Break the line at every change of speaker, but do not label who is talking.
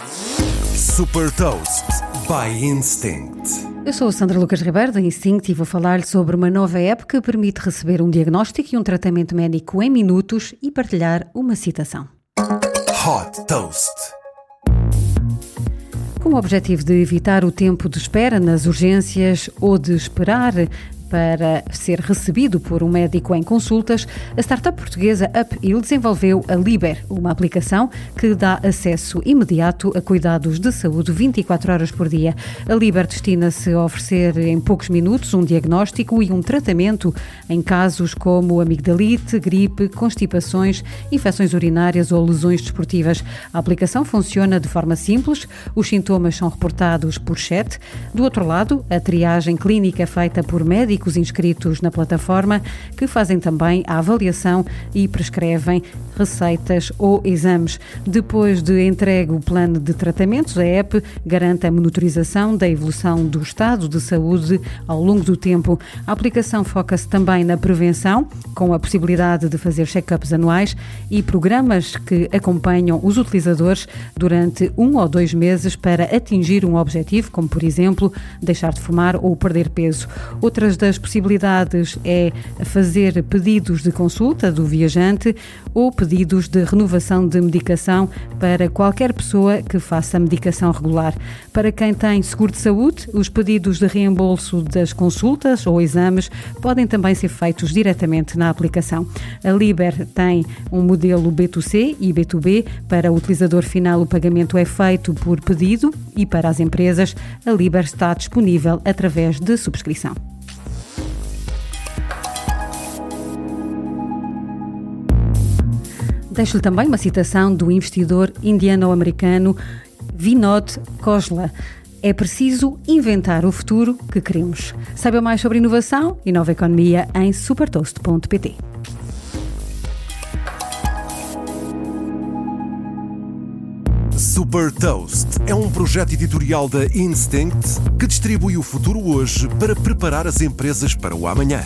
Super Toast by Instinct.
Eu sou a Sandra Lucas Ribeiro da Instinct e vou falar-lhe sobre uma nova app que permite receber um diagnóstico e um tratamento médico em minutos e partilhar uma citação.
Hot Toast.
Com o objetivo de evitar o tempo de espera nas urgências ou de esperar para ser recebido por um médico em consultas, a startup portuguesa UpIll desenvolveu a Liber, uma aplicação que dá acesso imediato a cuidados de saúde 24 horas por dia. A Liber destina-se a oferecer em poucos minutos um diagnóstico e um tratamento em casos como amigdalite, gripe, constipações, infecções urinárias ou lesões desportivas. A aplicação funciona de forma simples, os sintomas são reportados por chat. Do outro lado, a triagem clínica feita por médicos médicos inscritos na plataforma que fazem também a avaliação e prescrevem receitas ou exames. Depois de entregue o plano de tratamentos, a app garante a monitorização da evolução do estado de saúde ao longo do tempo. A aplicação foca-se também na prevenção, com a possibilidade de fazer check-ups anuais e programas que acompanham os utilizadores durante um ou dois meses para atingir um objetivo, como por exemplo deixar de fumar ou perder peso. Outras das possibilidades é fazer pedidos de consulta do viajante ou pedidos de renovação de medicação para qualquer pessoa que faça medicação regular. Para quem tem seguro de saúde, os pedidos de reembolso das consultas ou exames podem também ser feitos diretamente na aplicação. A Liber tem um modelo B2C e B2B. Para o utilizador final, o pagamento é feito por pedido e para as empresas, a Liber está disponível através de subscrição. Deixo-lhe também uma citação do investidor indiano-americano Vinod Khosla. É preciso inventar o futuro que queremos. Saiba mais sobre inovação e nova economia em supertoast.pt.
Super Toast é um projeto editorial da Instinct que distribui o futuro hoje para preparar as empresas para o amanhã.